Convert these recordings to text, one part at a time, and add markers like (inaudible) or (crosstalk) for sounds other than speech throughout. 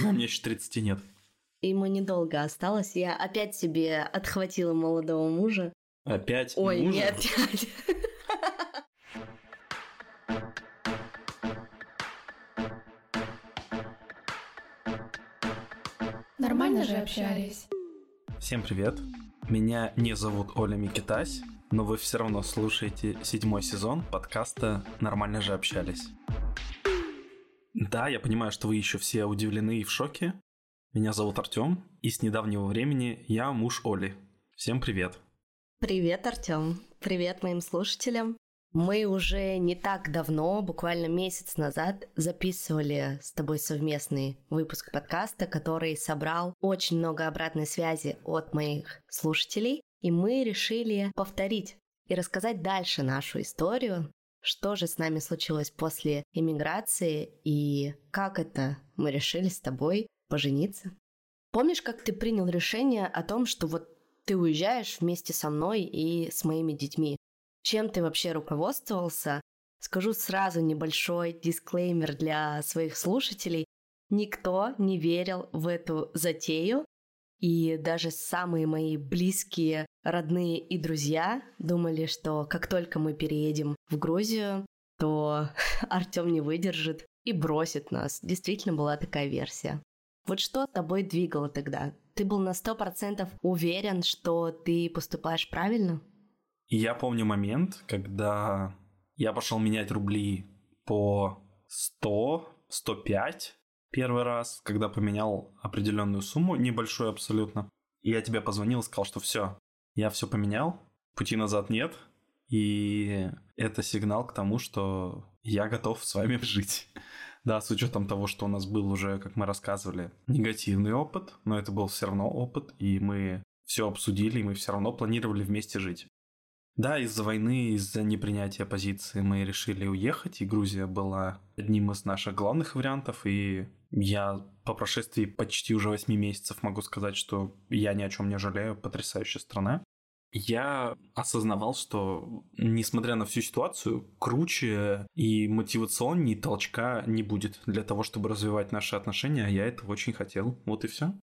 знаю, мне еще 30 нет. Ему недолго осталось. Я опять себе отхватила молодого мужа. Опять Ой, мужа? нет, опять. (laughs) Нормально же общались. Всем привет. Меня не зовут Оля Микитась, но вы все равно слушаете седьмой сезон подкаста «Нормально же общались». Да, я понимаю, что вы еще все удивлены и в шоке. Меня зовут Артем, и с недавнего времени я муж Оли. Всем привет. Привет, Артем. Привет моим слушателям. Мы уже не так давно, буквально месяц назад, записывали с тобой совместный выпуск подкаста, который собрал очень много обратной связи от моих слушателей, и мы решили повторить и рассказать дальше нашу историю, что же с нами случилось после иммиграции и как это мы решили с тобой пожениться. Помнишь, как ты принял решение о том, что вот ты уезжаешь вместе со мной и с моими детьми? Чем ты вообще руководствовался? Скажу сразу небольшой дисклеймер для своих слушателей. Никто не верил в эту затею, и даже самые мои близкие, родные и друзья думали, что как только мы переедем в Грузию, то (laughs) Артем не выдержит и бросит нас. Действительно была такая версия. Вот что тобой двигало тогда? Ты был на сто процентов уверен, что ты поступаешь правильно? Я помню момент, когда я пошел менять рубли по 100, 105 первый раз, когда поменял определенную сумму, небольшую абсолютно. И я тебе позвонил и сказал, что все, я все поменял, пути назад нет, и это сигнал к тому, что я готов с вами (laughs) жить. Да, с учетом того, что у нас был уже, как мы рассказывали, негативный опыт, но это был все равно опыт, и мы все обсудили, и мы все равно планировали вместе жить. Да, из-за войны, из-за непринятия позиции мы решили уехать, и Грузия была одним из наших главных вариантов, и я по прошествии почти уже 8 месяцев могу сказать, что я ни о чем не жалею, потрясающая страна. Я осознавал, что, несмотря на всю ситуацию, круче и мотивационнее толчка не будет для того, чтобы развивать наши отношения, а я этого очень хотел. Вот и все.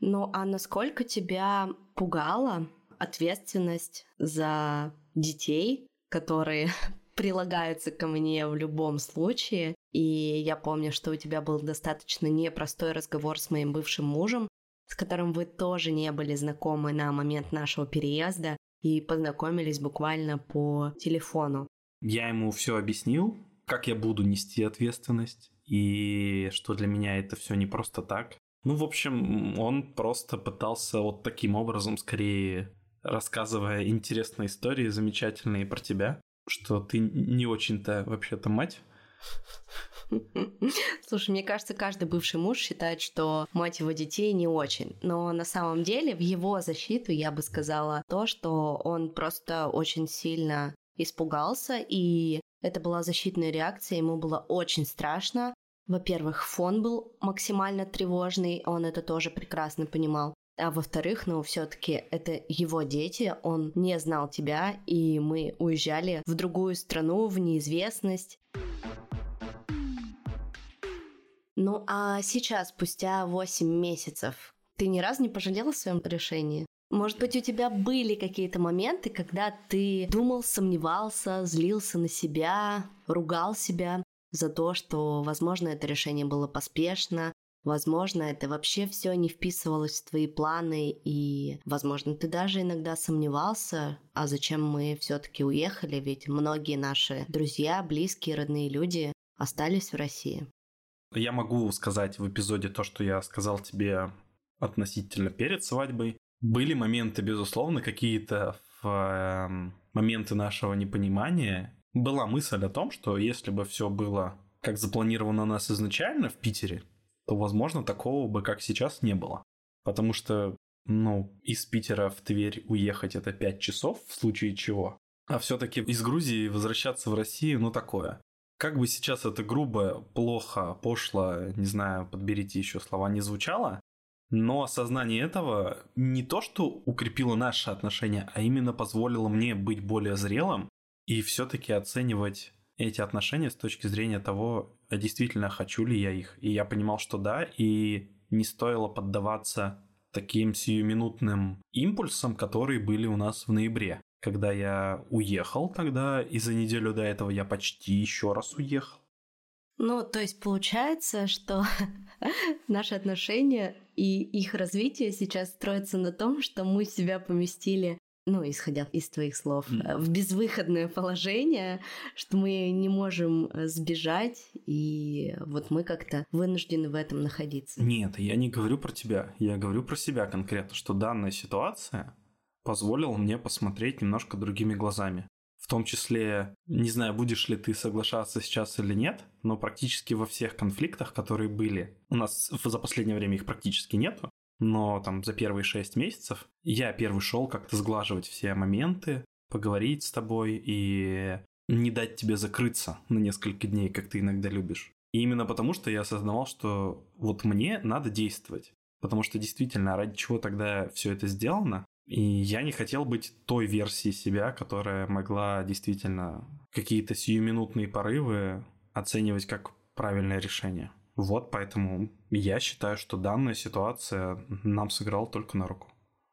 Ну а насколько тебя пугало ответственность за детей, которые (laughs) прилагаются ко мне в любом случае. И я помню, что у тебя был достаточно непростой разговор с моим бывшим мужем, с которым вы тоже не были знакомы на момент нашего переезда и познакомились буквально по телефону. Я ему все объяснил, как я буду нести ответственность, и что для меня это все не просто так. Ну, в общем, он просто пытался вот таким образом скорее рассказывая интересные истории замечательные про тебя, что ты не очень-то вообще-то мать. Слушай, мне кажется, каждый бывший муж считает, что мать его детей не очень. Но на самом деле в его защиту я бы сказала то, что он просто очень сильно испугался, и это была защитная реакция, ему было очень страшно. Во-первых, фон был максимально тревожный, он это тоже прекрасно понимал. А во-вторых, ну, все-таки это его дети, он не знал тебя, и мы уезжали в другую страну, в неизвестность. Ну а сейчас, спустя 8 месяцев, ты ни разу не пожалела о своем решении? Может быть, у тебя были какие-то моменты, когда ты думал, сомневался, злился на себя, ругал себя за то, что, возможно, это решение было поспешно, Возможно, это вообще все не вписывалось в твои планы, и, возможно, ты даже иногда сомневался, а зачем мы все-таки уехали, ведь многие наши друзья, близкие, родные люди остались в России. Я могу сказать в эпизоде то, что я сказал тебе относительно перед свадьбой. Были моменты, безусловно, какие-то в э, моменты нашего непонимания. Была мысль о том, что если бы все было как запланировано у нас изначально в Питере, то, возможно, такого бы, как сейчас, не было. Потому что, ну, из Питера в Тверь уехать это 5 часов, в случае чего. А все-таки из Грузии возвращаться в Россию, ну, такое. Как бы сейчас это грубо, плохо, пошло, не знаю, подберите еще слова, не звучало, но осознание этого не то, что укрепило наши отношения, а именно позволило мне быть более зрелым и все-таки оценивать эти отношения с точки зрения того, а действительно хочу ли я их. И я понимал, что да, и не стоило поддаваться таким сиюминутным импульсам, которые были у нас в ноябре. Когда я уехал тогда, и за неделю до этого я почти еще раз уехал. Ну, то есть получается, что (laughs) наши отношения и их развитие сейчас строятся на том, что мы себя поместили ну, исходя из твоих слов, mm. в безвыходное положение, что мы не можем э, сбежать, и вот мы как-то вынуждены в этом находиться. Нет, я не говорю про тебя, я говорю про себя конкретно, что данная ситуация позволила мне посмотреть немножко другими глазами. В том числе, не знаю, будешь ли ты соглашаться сейчас или нет, но практически во всех конфликтах, которые были, у нас за последнее время их практически нету, но там за первые шесть месяцев я первый шел как-то сглаживать все моменты, поговорить с тобой и не дать тебе закрыться на несколько дней, как ты иногда любишь. И именно потому, что я осознавал, что вот мне надо действовать. Потому что действительно, ради чего тогда все это сделано? И я не хотел быть той версией себя, которая могла действительно какие-то сиюминутные порывы оценивать как правильное решение. Вот поэтому я считаю, что данная ситуация нам сыграла только на руку.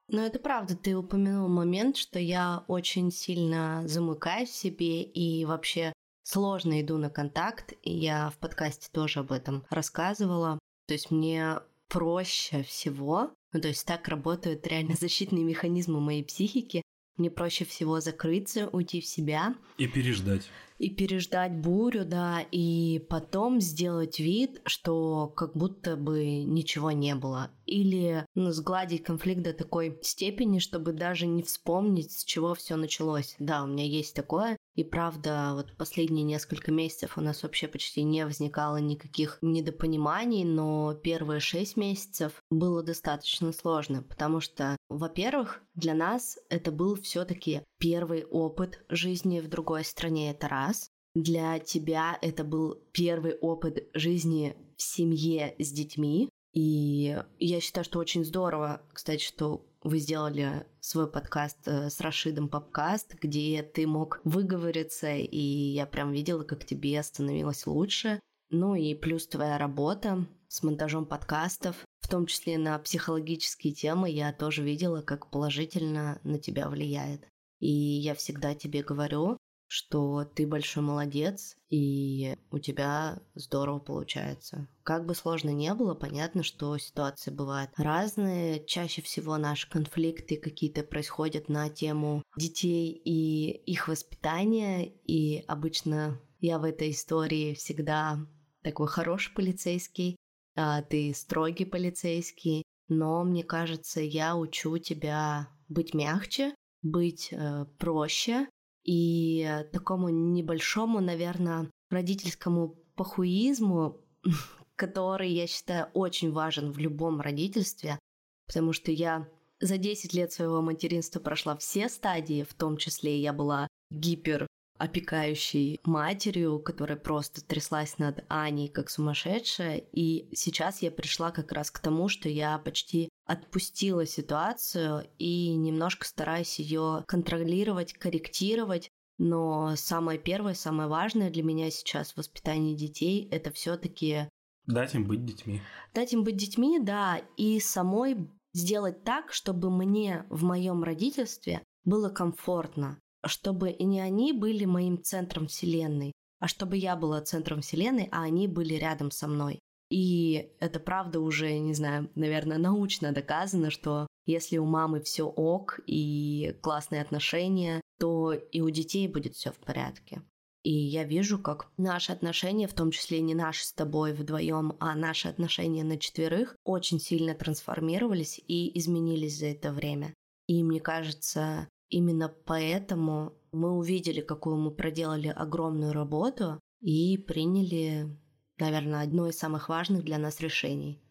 Ну, это правда. Ты упомянул момент, что я очень сильно замыкаюсь в себе и вообще сложно иду на контакт. И я в подкасте тоже об этом рассказывала. То есть мне проще всего, ну, то есть так работают реально (laughs) защитные механизмы моей психики, мне проще всего закрыться, уйти в себя. И переждать и переждать бурю, да, и потом сделать вид, что как будто бы ничего не было. Или ну, сгладить конфликт до такой степени, чтобы даже не вспомнить, с чего все началось. Да, у меня есть такое. И правда, вот последние несколько месяцев у нас вообще почти не возникало никаких недопониманий, но первые шесть месяцев было достаточно сложно, потому что, во-первых, для нас это был все-таки первый опыт жизни в другой стране, это раз. Для тебя это был первый опыт жизни в семье с детьми. И я считаю, что очень здорово, кстати, что вы сделали свой подкаст э, с Рашидом Попкаст, где ты мог выговориться, и я прям видела, как тебе становилось лучше. Ну и плюс твоя работа с монтажом подкастов, в том числе на психологические темы, я тоже видела, как положительно на тебя влияет. И я всегда тебе говорю, что ты большой молодец, и у тебя здорово получается. Как бы сложно не было, понятно, что ситуации бывают разные. Чаще всего наши конфликты какие-то происходят на тему детей и их воспитания, и обычно я в этой истории всегда такой хороший полицейский, а ты строгий полицейский, но мне кажется, я учу тебя быть мягче, быть э, проще, и такому небольшому, наверное, родительскому похуизму, (laughs) который, я считаю, очень важен в любом родительстве, потому что я за 10 лет своего материнства прошла все стадии, в том числе я была гипер опекающей матерью, которая просто тряслась над Аней как сумасшедшая. И сейчас я пришла как раз к тому, что я почти отпустила ситуацию и немножко стараюсь ее контролировать, корректировать. Но самое первое, самое важное для меня сейчас в воспитании детей это все-таки дать им быть детьми. Дать им быть детьми, да, и самой сделать так, чтобы мне в моем родительстве было комфортно, чтобы не они были моим центром вселенной, а чтобы я была центром вселенной, а они были рядом со мной. И это правда уже, не знаю, наверное, научно доказано, что если у мамы все ок и классные отношения, то и у детей будет все в порядке. И я вижу, как наши отношения, в том числе не наши с тобой вдвоем, а наши отношения на четверых, очень сильно трансформировались и изменились за это время. И мне кажется, именно поэтому мы увидели, какую мы проделали огромную работу и приняли наверное, одно из самых важных для нас решений.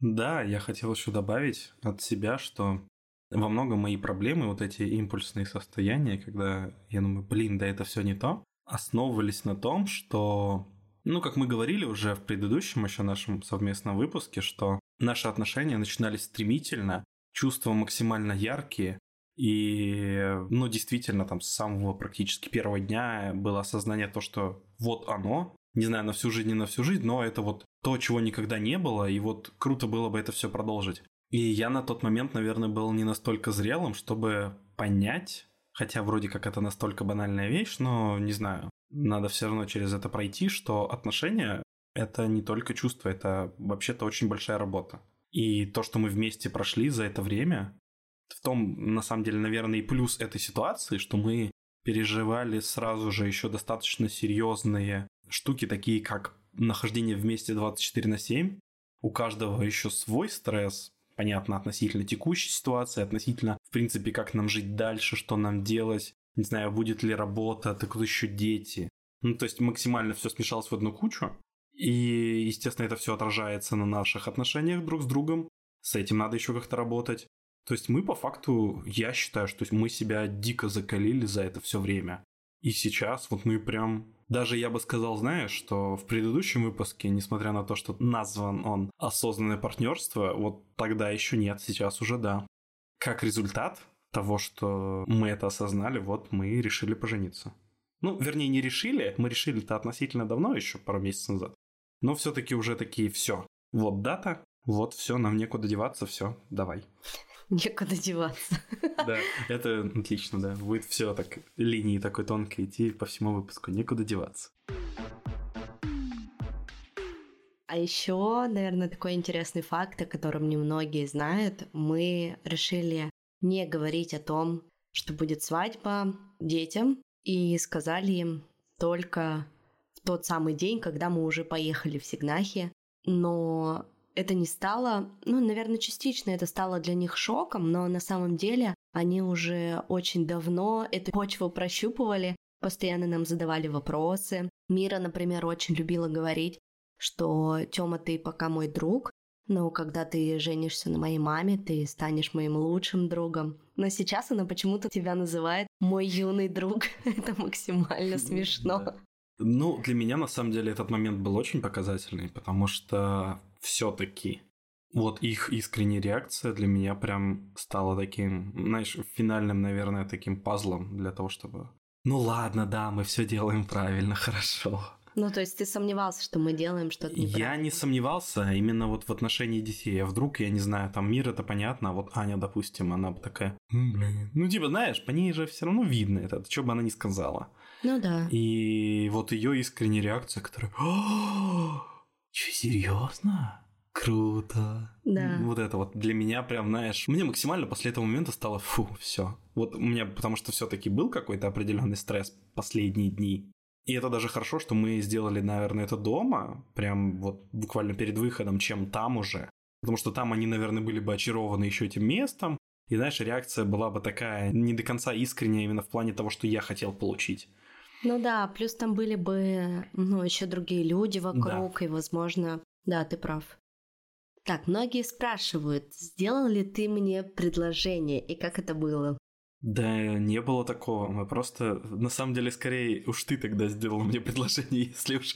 Да, я хотел еще добавить от себя, что во многом мои проблемы, вот эти импульсные состояния, когда я думаю, блин, да это все не то, основывались на том, что, ну, как мы говорили уже в предыдущем еще нашем совместном выпуске, что наши отношения начинались стремительно, чувства максимально яркие, и, ну, действительно, там с самого практически первого дня было осознание то, что вот оно, не знаю, на всю жизнь, не на всю жизнь, но это вот то, чего никогда не было, и вот круто было бы это все продолжить. И я на тот момент, наверное, был не настолько зрелым, чтобы понять, хотя вроде как это настолько банальная вещь, но не знаю, надо все равно через это пройти, что отношения — это не только чувство, это вообще-то очень большая работа. И то, что мы вместе прошли за это время, в том, на самом деле, наверное, и плюс этой ситуации, что мы переживали сразу же еще достаточно серьезные штуки, такие как нахождение вместе 24 на 7. У каждого еще свой стресс, понятно, относительно текущей ситуации, относительно, в принципе, как нам жить дальше, что нам делать, не знаю, будет ли работа, так вот еще дети. Ну, то есть максимально все смешалось в одну кучу. И, естественно, это все отражается на наших отношениях друг с другом. С этим надо еще как-то работать. То есть мы по факту, я считаю, что мы себя дико закалили за это все время. И сейчас вот мы прям даже я бы сказал, знаешь, что в предыдущем выпуске, несмотря на то, что назван он «Осознанное партнерство», вот тогда еще нет, сейчас уже да. Как результат того, что мы это осознали, вот мы решили пожениться. Ну, вернее, не решили, мы решили это относительно давно, еще пару месяцев назад. Но все-таки уже такие, все, вот дата, вот все, нам некуда деваться, все, давай. (laughs) Некуда деваться. Да, это отлично, да. Будет все так линии такой тонкой идти по всему выпуску. Некуда деваться. А еще, наверное, такой интересный факт, о котором немногие знают. Мы решили не говорить о том, что будет свадьба детям, и сказали им только в тот самый день, когда мы уже поехали в Сигнахи. Но это не стало, ну, наверное, частично это стало для них шоком, но на самом деле они уже очень давно эту почву прощупывали, постоянно нам задавали вопросы. Мира, например, очень любила говорить, что Тёма, ты пока мой друг, но когда ты женишься на моей маме, ты станешь моим лучшим другом. Но сейчас она почему-то тебя называет мой юный друг. (laughs) Это максимально смешно. Ну, для меня на самом деле этот момент был очень показательный, потому что все-таки вот их искренняя реакция для меня прям стала таким, знаешь, финальным, наверное, таким пазлом для того, чтобы... Ну ладно, да, мы все делаем правильно, (laughs) хорошо. Ну, то есть ты сомневался, что мы делаем что-то неправильно? Я не сомневался, именно вот в отношении детей. А вдруг, я не знаю, там мир это понятно, а вот Аня, допустим, она бы такая, блин. Ну, типа, знаешь, по ней же все равно видно это, что бы она ни сказала. Ну да. И вот ее искренняя реакция, которая... Че, серьезно? Круто. Да. Вот это вот для меня прям, знаешь, мне максимально после этого момента стало фу, все. Вот у меня, потому что все-таки был какой-то определенный стресс последние дни. И это даже хорошо, что мы сделали, наверное, это дома, прям вот буквально перед выходом, чем там уже. Потому что там они, наверное, были бы очарованы еще этим местом. И, знаешь, реакция была бы такая не до конца искренняя именно в плане того, что я хотел получить. Ну да, плюс там были бы, ну, еще другие люди вокруг, да. и, возможно, да, ты прав. Так, многие спрашивают, сделал ли ты мне предложение и как это было? Да, не было такого. Мы просто, на самом деле, скорее уж ты тогда сделал мне предложение, (laughs) если уж...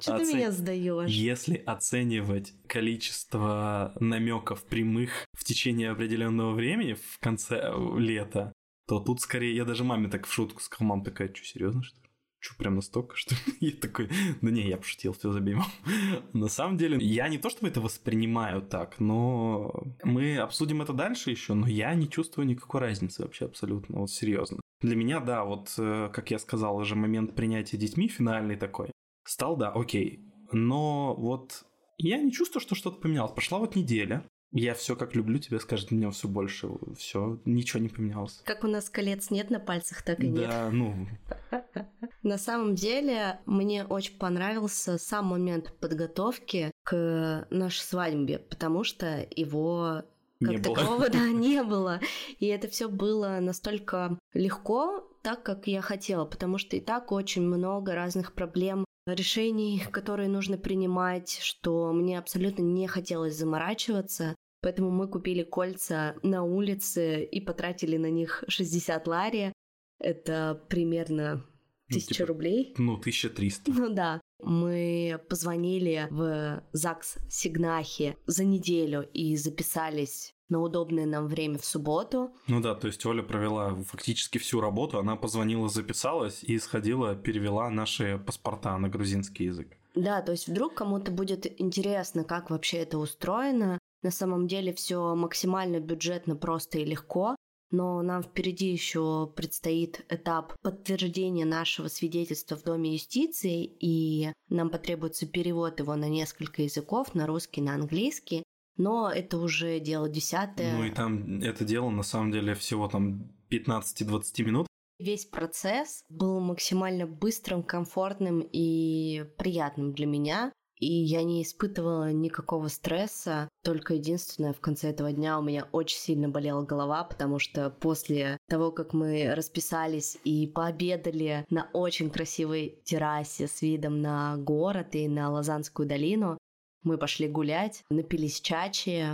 Что ты меня сдаешь? Если оценивать количество намеков прямых в течение определенного времени в конце лета, то тут скорее я даже маме так в шутку сказал, мам такая, что, серьезно, что ли? Что, прям настолько, что (laughs) я такой, ну не, я пошутил, все забей, мам. (laughs) На самом деле, я не то чтобы это воспринимаю так, но мы обсудим это дальше еще, но я не чувствую никакой разницы вообще абсолютно, вот серьезно. Для меня, да, вот, э, как я сказал, уже момент принятия детьми финальный такой, стал, да, окей, но вот я не чувствую, что что-то поменялось. Прошла вот неделя, я все как люблю тебя с каждым днем все больше. Все, ничего не поменялось. Как у нас колец нет на пальцах, так и нет. Да, ну. (laughs) На самом деле, мне очень понравился сам момент подготовки к нашей свадьбе, потому что его как не такового, было. да, (laughs) не было. И это все было настолько легко, так, как я хотела, потому что и так очень много разных проблем решений, которые нужно принимать, что мне абсолютно не хотелось заморачиваться. Поэтому мы купили кольца на улице и потратили на них 60 лари. Это примерно ну, тысяча ну, типа, рублей. Ну, 1300. Ну да. Мы позвонили в ЗАГС Сигнахи за неделю и записались на удобное нам время в субботу. Ну да, то есть Оля провела фактически всю работу, она позвонила, записалась и сходила, перевела наши паспорта на грузинский язык. Да, то есть вдруг кому-то будет интересно, как вообще это устроено. На самом деле все максимально бюджетно, просто и легко но нам впереди еще предстоит этап подтверждения нашего свидетельства в Доме юстиции, и нам потребуется перевод его на несколько языков, на русский, на английский. Но это уже дело десятое. Ну и там это дело на самом деле всего там 15-20 минут. Весь процесс был максимально быстрым, комфортным и приятным для меня и я не испытывала никакого стресса. Только единственное, в конце этого дня у меня очень сильно болела голова, потому что после того, как мы расписались и пообедали на очень красивой террасе с видом на город и на Лазанскую долину, мы пошли гулять, напились чачи.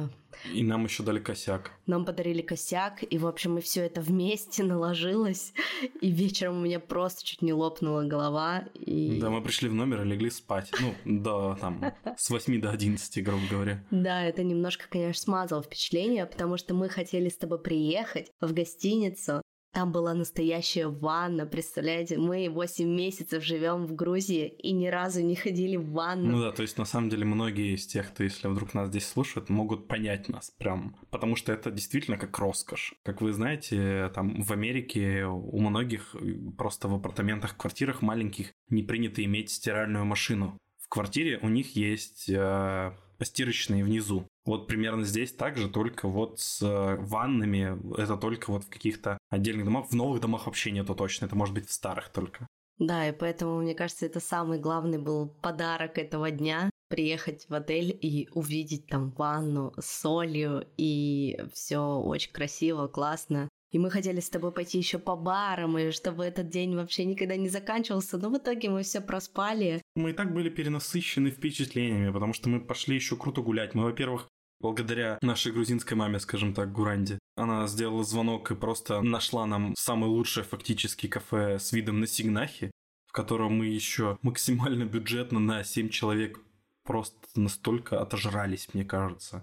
И нам еще дали косяк. Нам подарили косяк, и, в общем, и все это вместе (laughs) наложилось. И вечером у меня просто чуть не лопнула голова. И... Да, мы пришли в номер и легли спать. Ну, да, там, с 8 до 11, грубо говоря. Да, это немножко, конечно, смазало впечатление, потому что мы хотели с тобой приехать в гостиницу, там была настоящая ванна, представляете? Мы 8 месяцев живем в Грузии и ни разу не ходили в ванну. Ну да, то есть на самом деле многие из тех, кто, если вдруг нас здесь слушают, могут понять нас прям, потому что это действительно как роскошь. Как вы знаете, там в Америке у многих просто в апартаментах, квартирах маленьких не принято иметь стиральную машину. В квартире у них есть э, постирочные внизу. Вот примерно здесь также, только вот с э, ваннами, это только вот в каких-то отдельных домах. В новых домах вообще нету точно, это может быть в старых только. Да, и поэтому, мне кажется, это самый главный был подарок этого дня приехать в отель и увидеть там ванну с солью, и все очень красиво, классно. И мы хотели с тобой пойти еще по барам, и чтобы этот день вообще никогда не заканчивался, но в итоге мы все проспали. Мы и так были перенасыщены впечатлениями, потому что мы пошли еще круто гулять. Мы, во-первых, благодаря нашей грузинской маме, скажем так, Гуранде. Она сделала звонок и просто нашла нам самое лучшее фактически кафе с видом на Сигнахи, в котором мы еще максимально бюджетно на 7 человек просто настолько отожрались, мне кажется.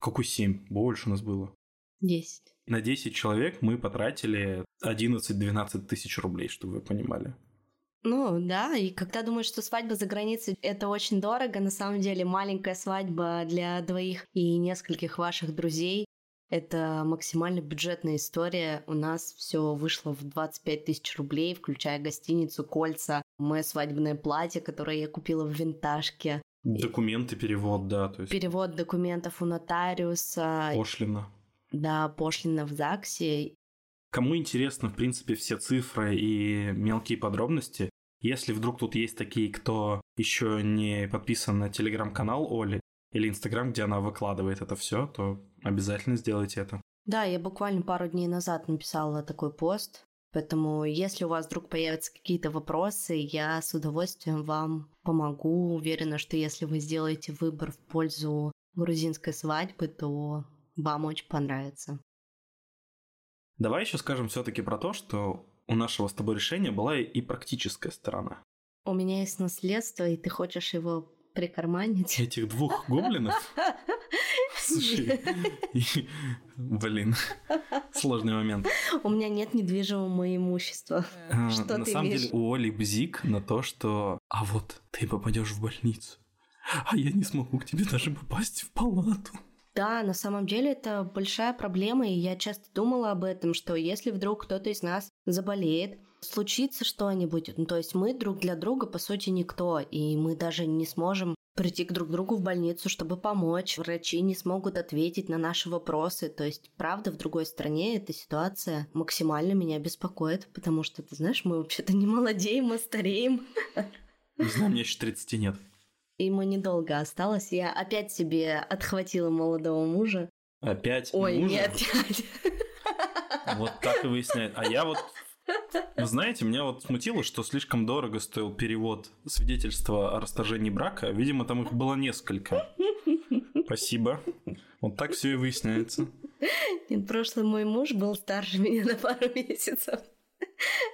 Какой 7? Больше у нас было. 10. На 10 человек мы потратили 11-12 тысяч рублей, чтобы вы понимали. Ну да, и когда думаешь, что свадьба за границей это очень дорого, на самом деле маленькая свадьба для двоих и нескольких ваших друзей это максимально бюджетная история. У нас все вышло в 25 тысяч рублей, включая гостиницу, кольца, мое свадебное платье, которое я купила в винтажке. Документы, перевод, да. То есть... Перевод документов у нотариуса. Пошлина. Да, пошлина в ЗАГСе. Кому интересно, в принципе, все цифры и мелкие подробности, если вдруг тут есть такие, кто еще не подписан на телеграм-канал Оли или инстаграм, где она выкладывает это все, то обязательно сделайте это. Да, я буквально пару дней назад написала такой пост, поэтому если у вас вдруг появятся какие-то вопросы, я с удовольствием вам помогу. Уверена, что если вы сделаете выбор в пользу грузинской свадьбы, то вам очень понравится. Давай еще скажем все-таки про то, что у нашего с тобой решения была и практическая сторона. У меня есть наследство, и ты хочешь его прикарманить? (laughs) Этих двух гоблинов? (laughs) Слушай, блин, сложный момент. У меня нет недвижимого имущества. А, что на самом деле у Оли бзик на то, что а вот ты попадешь в больницу, а я не смогу к тебе даже попасть в палату. Да, на самом деле это большая проблема, и я часто думала об этом, что если вдруг кто-то из нас заболеет, случится что-нибудь, ну, то есть мы друг для друга, по сути, никто, и мы даже не сможем прийти к друг другу в больницу, чтобы помочь. Врачи не смогут ответить на наши вопросы. То есть, правда, в другой стране эта ситуация максимально меня беспокоит, потому что, ты знаешь, мы вообще-то не молодеем, мы стареем. Не знаю, мне еще 30 нет. Ему недолго осталось. Я опять себе отхватила молодого мужа. Опять Ой, мужа? не опять. Вот так и выясняет. А я вот вы знаете, меня вот смутило, что слишком дорого стоил перевод свидетельства о расторжении брака. Видимо, там их было несколько. Спасибо. Вот так все и выясняется. Нет, прошлый мой муж был старше меня на пару месяцев.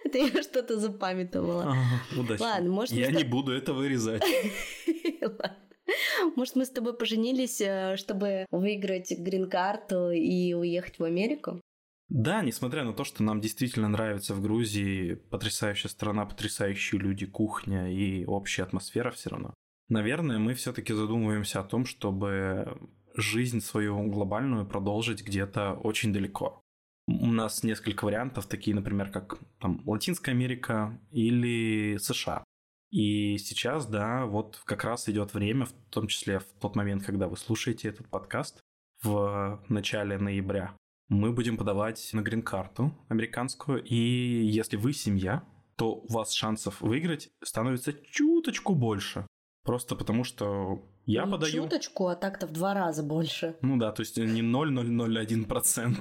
Это я что-то запамятовала. Ага, удачно. Ладно, может, я не буду это вырезать. Может, мы с тобой поженились, э, чтобы выиграть грин-карту и уехать в Америку? Да, несмотря на то, что нам действительно нравится в Грузии, потрясающая страна, потрясающие люди, кухня и общая атмосфера все равно. наверное, мы все-таки задумываемся о том, чтобы жизнь свою глобальную продолжить где-то очень далеко. У нас несколько вариантов, такие, например, как там Латинская Америка или США. И сейчас, да, вот как раз идет время, в том числе в тот момент, когда вы слушаете этот подкаст, в начале ноября, мы будем подавать на грин-карту американскую, и если вы семья, то у вас шансов выиграть становится чуточку больше. Просто потому что я не подаю... чуточку, а так-то в два раза больше. Ну да, то есть не 0,001%,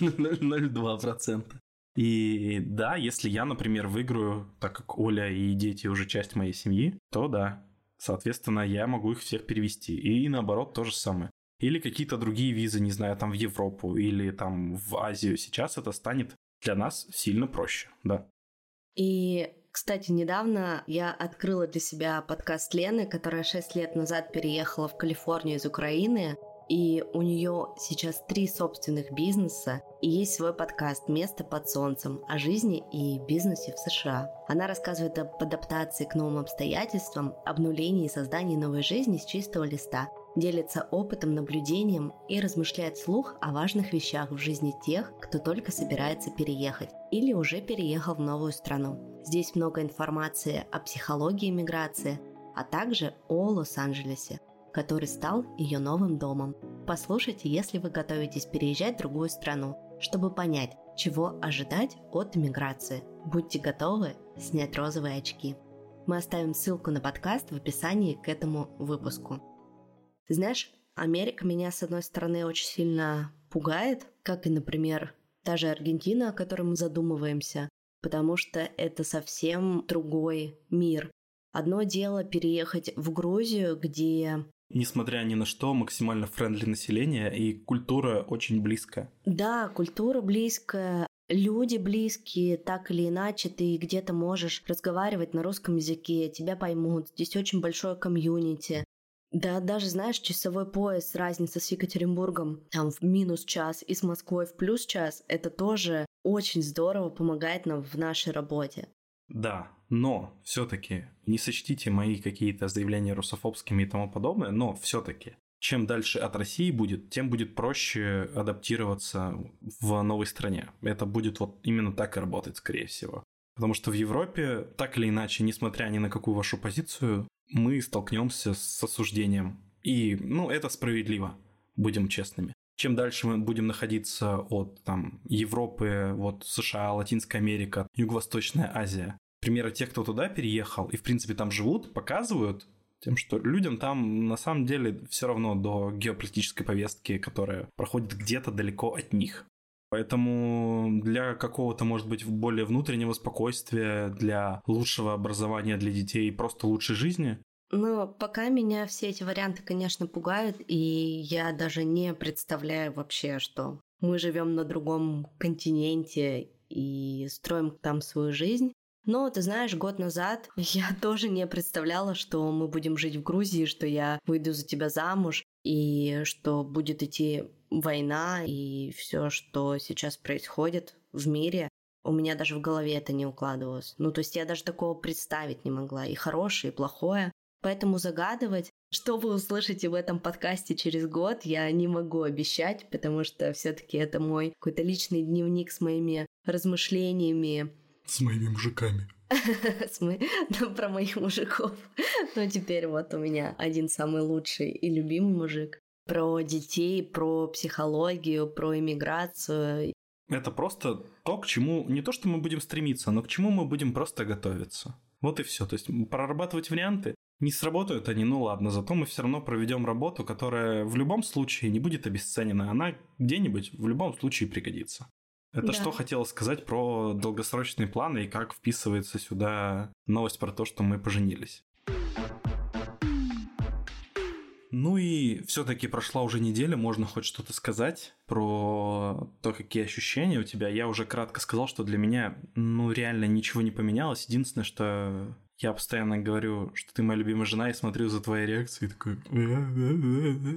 0,02%. (laughs) И да, если я, например, выиграю, так как Оля и дети уже часть моей семьи, то да, соответственно, я могу их всех перевести. И наоборот, то же самое. Или какие-то другие визы, не знаю, там в Европу или там в Азию. Сейчас это станет для нас сильно проще, да. И кстати, недавно я открыла для себя подкаст Лены, которая 6 лет назад переехала в Калифорнию из Украины, и у нее сейчас три собственных бизнеса и есть свой подкаст «Место под солнцем» о жизни и бизнесе в США. Она рассказывает об адаптации к новым обстоятельствам, обнулении и создании новой жизни с чистого листа – делится опытом, наблюдением и размышляет вслух о важных вещах в жизни тех, кто только собирается переехать или уже переехал в новую страну. Здесь много информации о психологии миграции, а также о Лос-Анджелесе, который стал ее новым домом. Послушайте, если вы готовитесь переезжать в другую страну, чтобы понять, чего ожидать от миграции. Будьте готовы снять розовые очки. Мы оставим ссылку на подкаст в описании к этому выпуску. Знаешь, Америка меня, с одной стороны, очень сильно пугает, как и, например, та же Аргентина, о которой мы задумываемся, потому что это совсем другой мир. Одно дело переехать в Грузию, где Несмотря ни на что, максимально friendly население и культура очень близкая. Да, культура близкая, люди близкие, так или иначе, ты где-то можешь разговаривать на русском языке, тебя поймут. Здесь очень большое комьюнити. Да, даже, знаешь, часовой пояс, разница с Екатеринбургом, там в минус час и с Москвой в плюс час, это тоже очень здорово помогает нам в нашей работе. Да, но все-таки не сочтите мои какие-то заявления русофобскими и тому подобное, но все-таки чем дальше от России будет, тем будет проще адаптироваться в новой стране. Это будет вот именно так и работать, скорее всего. Потому что в Европе, так или иначе, несмотря ни на какую вашу позицию, мы столкнемся с осуждением. И, ну, это справедливо, будем честными. Чем дальше мы будем находиться от там, Европы, вот США, Латинская Америка, Юго-Восточная Азия, примеры тех, кто туда переехал и, в принципе, там живут, показывают тем, что людям там на самом деле все равно до геополитической повестки, которая проходит где-то далеко от них. Поэтому для какого-то, может быть, более внутреннего спокойствия, для лучшего образования для детей, просто лучшей жизни, но пока меня все эти варианты, конечно, пугают, и я даже не представляю вообще, что мы живем на другом континенте и строим там свою жизнь. Но, ты знаешь, год назад (laughs) я тоже не представляла, что мы будем жить в Грузии, что я выйду за тебя замуж, и что будет идти война и все, что сейчас происходит в мире, у меня даже в голове это не укладывалось. Ну, то есть я даже такого представить не могла. И хорошее, и плохое. Поэтому загадывать, что вы услышите в этом подкасте через год, я не могу обещать, потому что все-таки это мой какой-то личный дневник с моими размышлениями. С моими мужиками. (laughs) Про моих мужиков. (laughs) Но теперь вот у меня один самый лучший и любимый мужик про детей, про психологию, про иммиграцию. Это просто то, к чему не то, что мы будем стремиться, но к чему мы будем просто готовиться. Вот и все. То есть прорабатывать варианты. Не сработают они, ну ладно, зато мы все равно проведем работу, которая в любом случае не будет обесценена. Она где-нибудь в любом случае пригодится. Это да. что хотела сказать про долгосрочные планы и как вписывается сюда новость про то, что мы поженились. Ну и все-таки прошла уже неделя, можно хоть что-то сказать про то, какие ощущения у тебя. Я уже кратко сказал, что для меня, ну, реально ничего не поменялось. Единственное, что я постоянно говорю, что ты моя любимая жена, и смотрю за твоей реакцией, такой...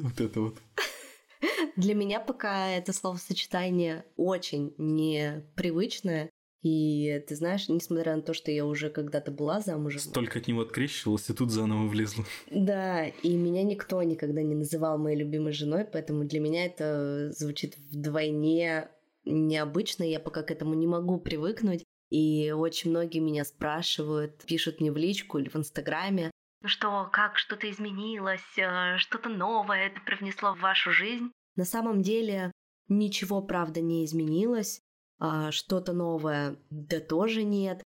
Вот это вот. (laughs) Для меня пока это словосочетание очень непривычное. И ты знаешь, несмотря на то, что я уже когда-то была замужем... Столько от него открещивалась, и тут заново влезла. (laughs) Да, и меня никто никогда не называл моей любимой женой, поэтому для меня это звучит вдвойне необычно, я пока к этому не могу привыкнуть. И очень многие меня спрашивают, пишут мне в личку или в Инстаграме, ну что, как что-то изменилось, э, что-то новое это привнесло в вашу жизнь? На самом деле ничего, правда, не изменилось а что-то новое, да тоже нет.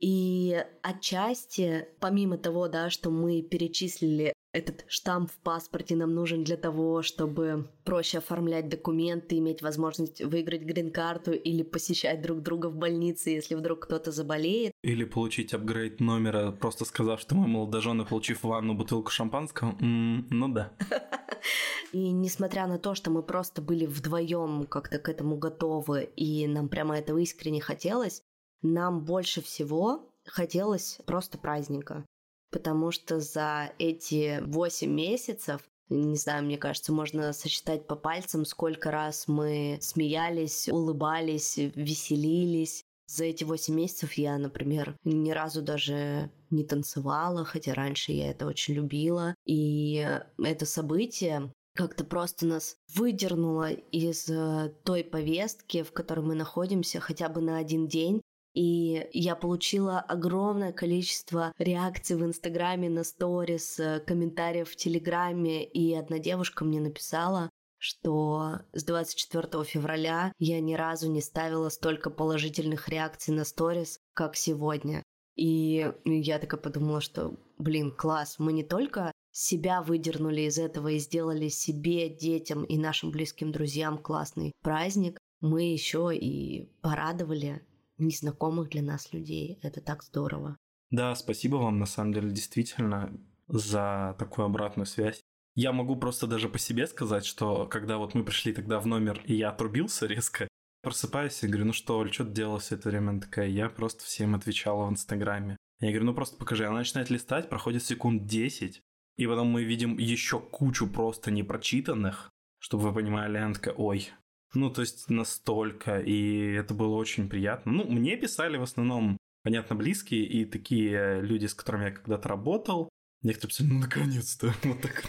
И отчасти, помимо того, да, что мы перечислили этот штамп в паспорте нам нужен для того, чтобы проще оформлять документы, иметь возможность выиграть грин-карту или посещать друг друга в больнице, если вдруг кто-то заболеет. Или получить апгрейд номера, просто сказав, что мы молодожены, получив ванну бутылку шампанского. М-м, ну да. (laughs) И несмотря на то, что мы просто были вдвоем как-то к этому готовы, и нам прямо этого искренне хотелось, нам больше всего хотелось просто праздника. Потому что за эти 8 месяцев не знаю, мне кажется, можно сочетать по пальцам, сколько раз мы смеялись, улыбались, веселились. За эти восемь месяцев я, например, ни разу даже не танцевала, хотя раньше я это очень любила. И это событие как-то просто нас выдернуло из э, той повестки, в которой мы находимся хотя бы на один день. И я получила огромное количество реакций в Инстаграме, на сторис, э, комментариев в Телеграме. И одна девушка мне написала, что с 24 февраля я ни разу не ставила столько положительных реакций на сторис, как сегодня. И я такая подумала, что, блин, класс, мы не только себя выдернули из этого и сделали себе, детям и нашим близким друзьям классный праздник, мы еще и порадовали незнакомых для нас людей. Это так здорово. Да, спасибо вам, на самом деле, действительно, за такую обратную связь. Я могу просто даже по себе сказать, что когда вот мы пришли тогда в номер, и я отрубился резко, просыпаюсь и говорю, ну что, Оль, что ты делала все это время? Она такая, я просто всем отвечала в Инстаграме. Я говорю, ну просто покажи. Она начинает листать, проходит секунд 10, и потом мы видим еще кучу просто непрочитанных, чтобы вы понимали, она такая, ой, ну, то есть настолько, и это было очень приятно. Ну, мне писали в основном, понятно, близкие и такие люди, с которыми я когда-то работал. Некоторые писали, ну, наконец-то, (laughs) вот так.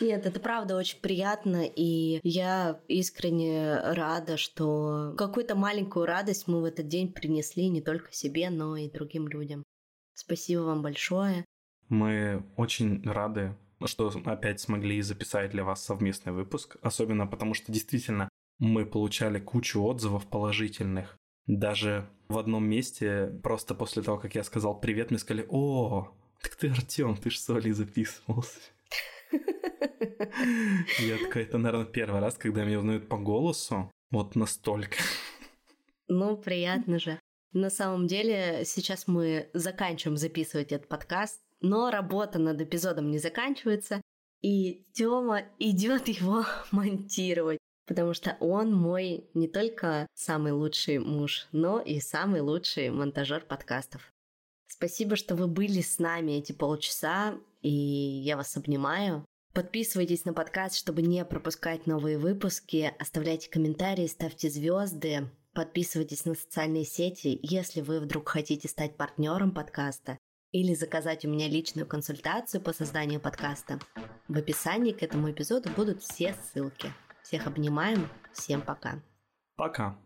Нет, это правда очень приятно, и я искренне рада, что какую-то маленькую радость мы в этот день принесли не только себе, но и другим людям. Спасибо вам большое. Мы очень рады что опять смогли записать для вас совместный выпуск, особенно потому что действительно мы получали кучу отзывов положительных. Даже в одном месте, просто после того, как я сказал привет, мне сказали, о, так ты Артем, ты ж с Олей записывался. Я такой, это, наверное, первый раз, когда меня узнают по голосу. Вот настолько. Ну, приятно же. На самом деле, сейчас мы заканчиваем записывать этот подкаст но работа над эпизодом не заканчивается, и Тёма идет его (laughs) монтировать, потому что он мой не только самый лучший муж, но и самый лучший монтажер подкастов. Спасибо, что вы были с нами эти полчаса, и я вас обнимаю. Подписывайтесь на подкаст, чтобы не пропускать новые выпуски, оставляйте комментарии, ставьте звезды, подписывайтесь на социальные сети, если вы вдруг хотите стать партнером подкаста или заказать у меня личную консультацию по созданию подкаста. В описании к этому эпизоду будут все ссылки. Всех обнимаем, всем пока. Пока.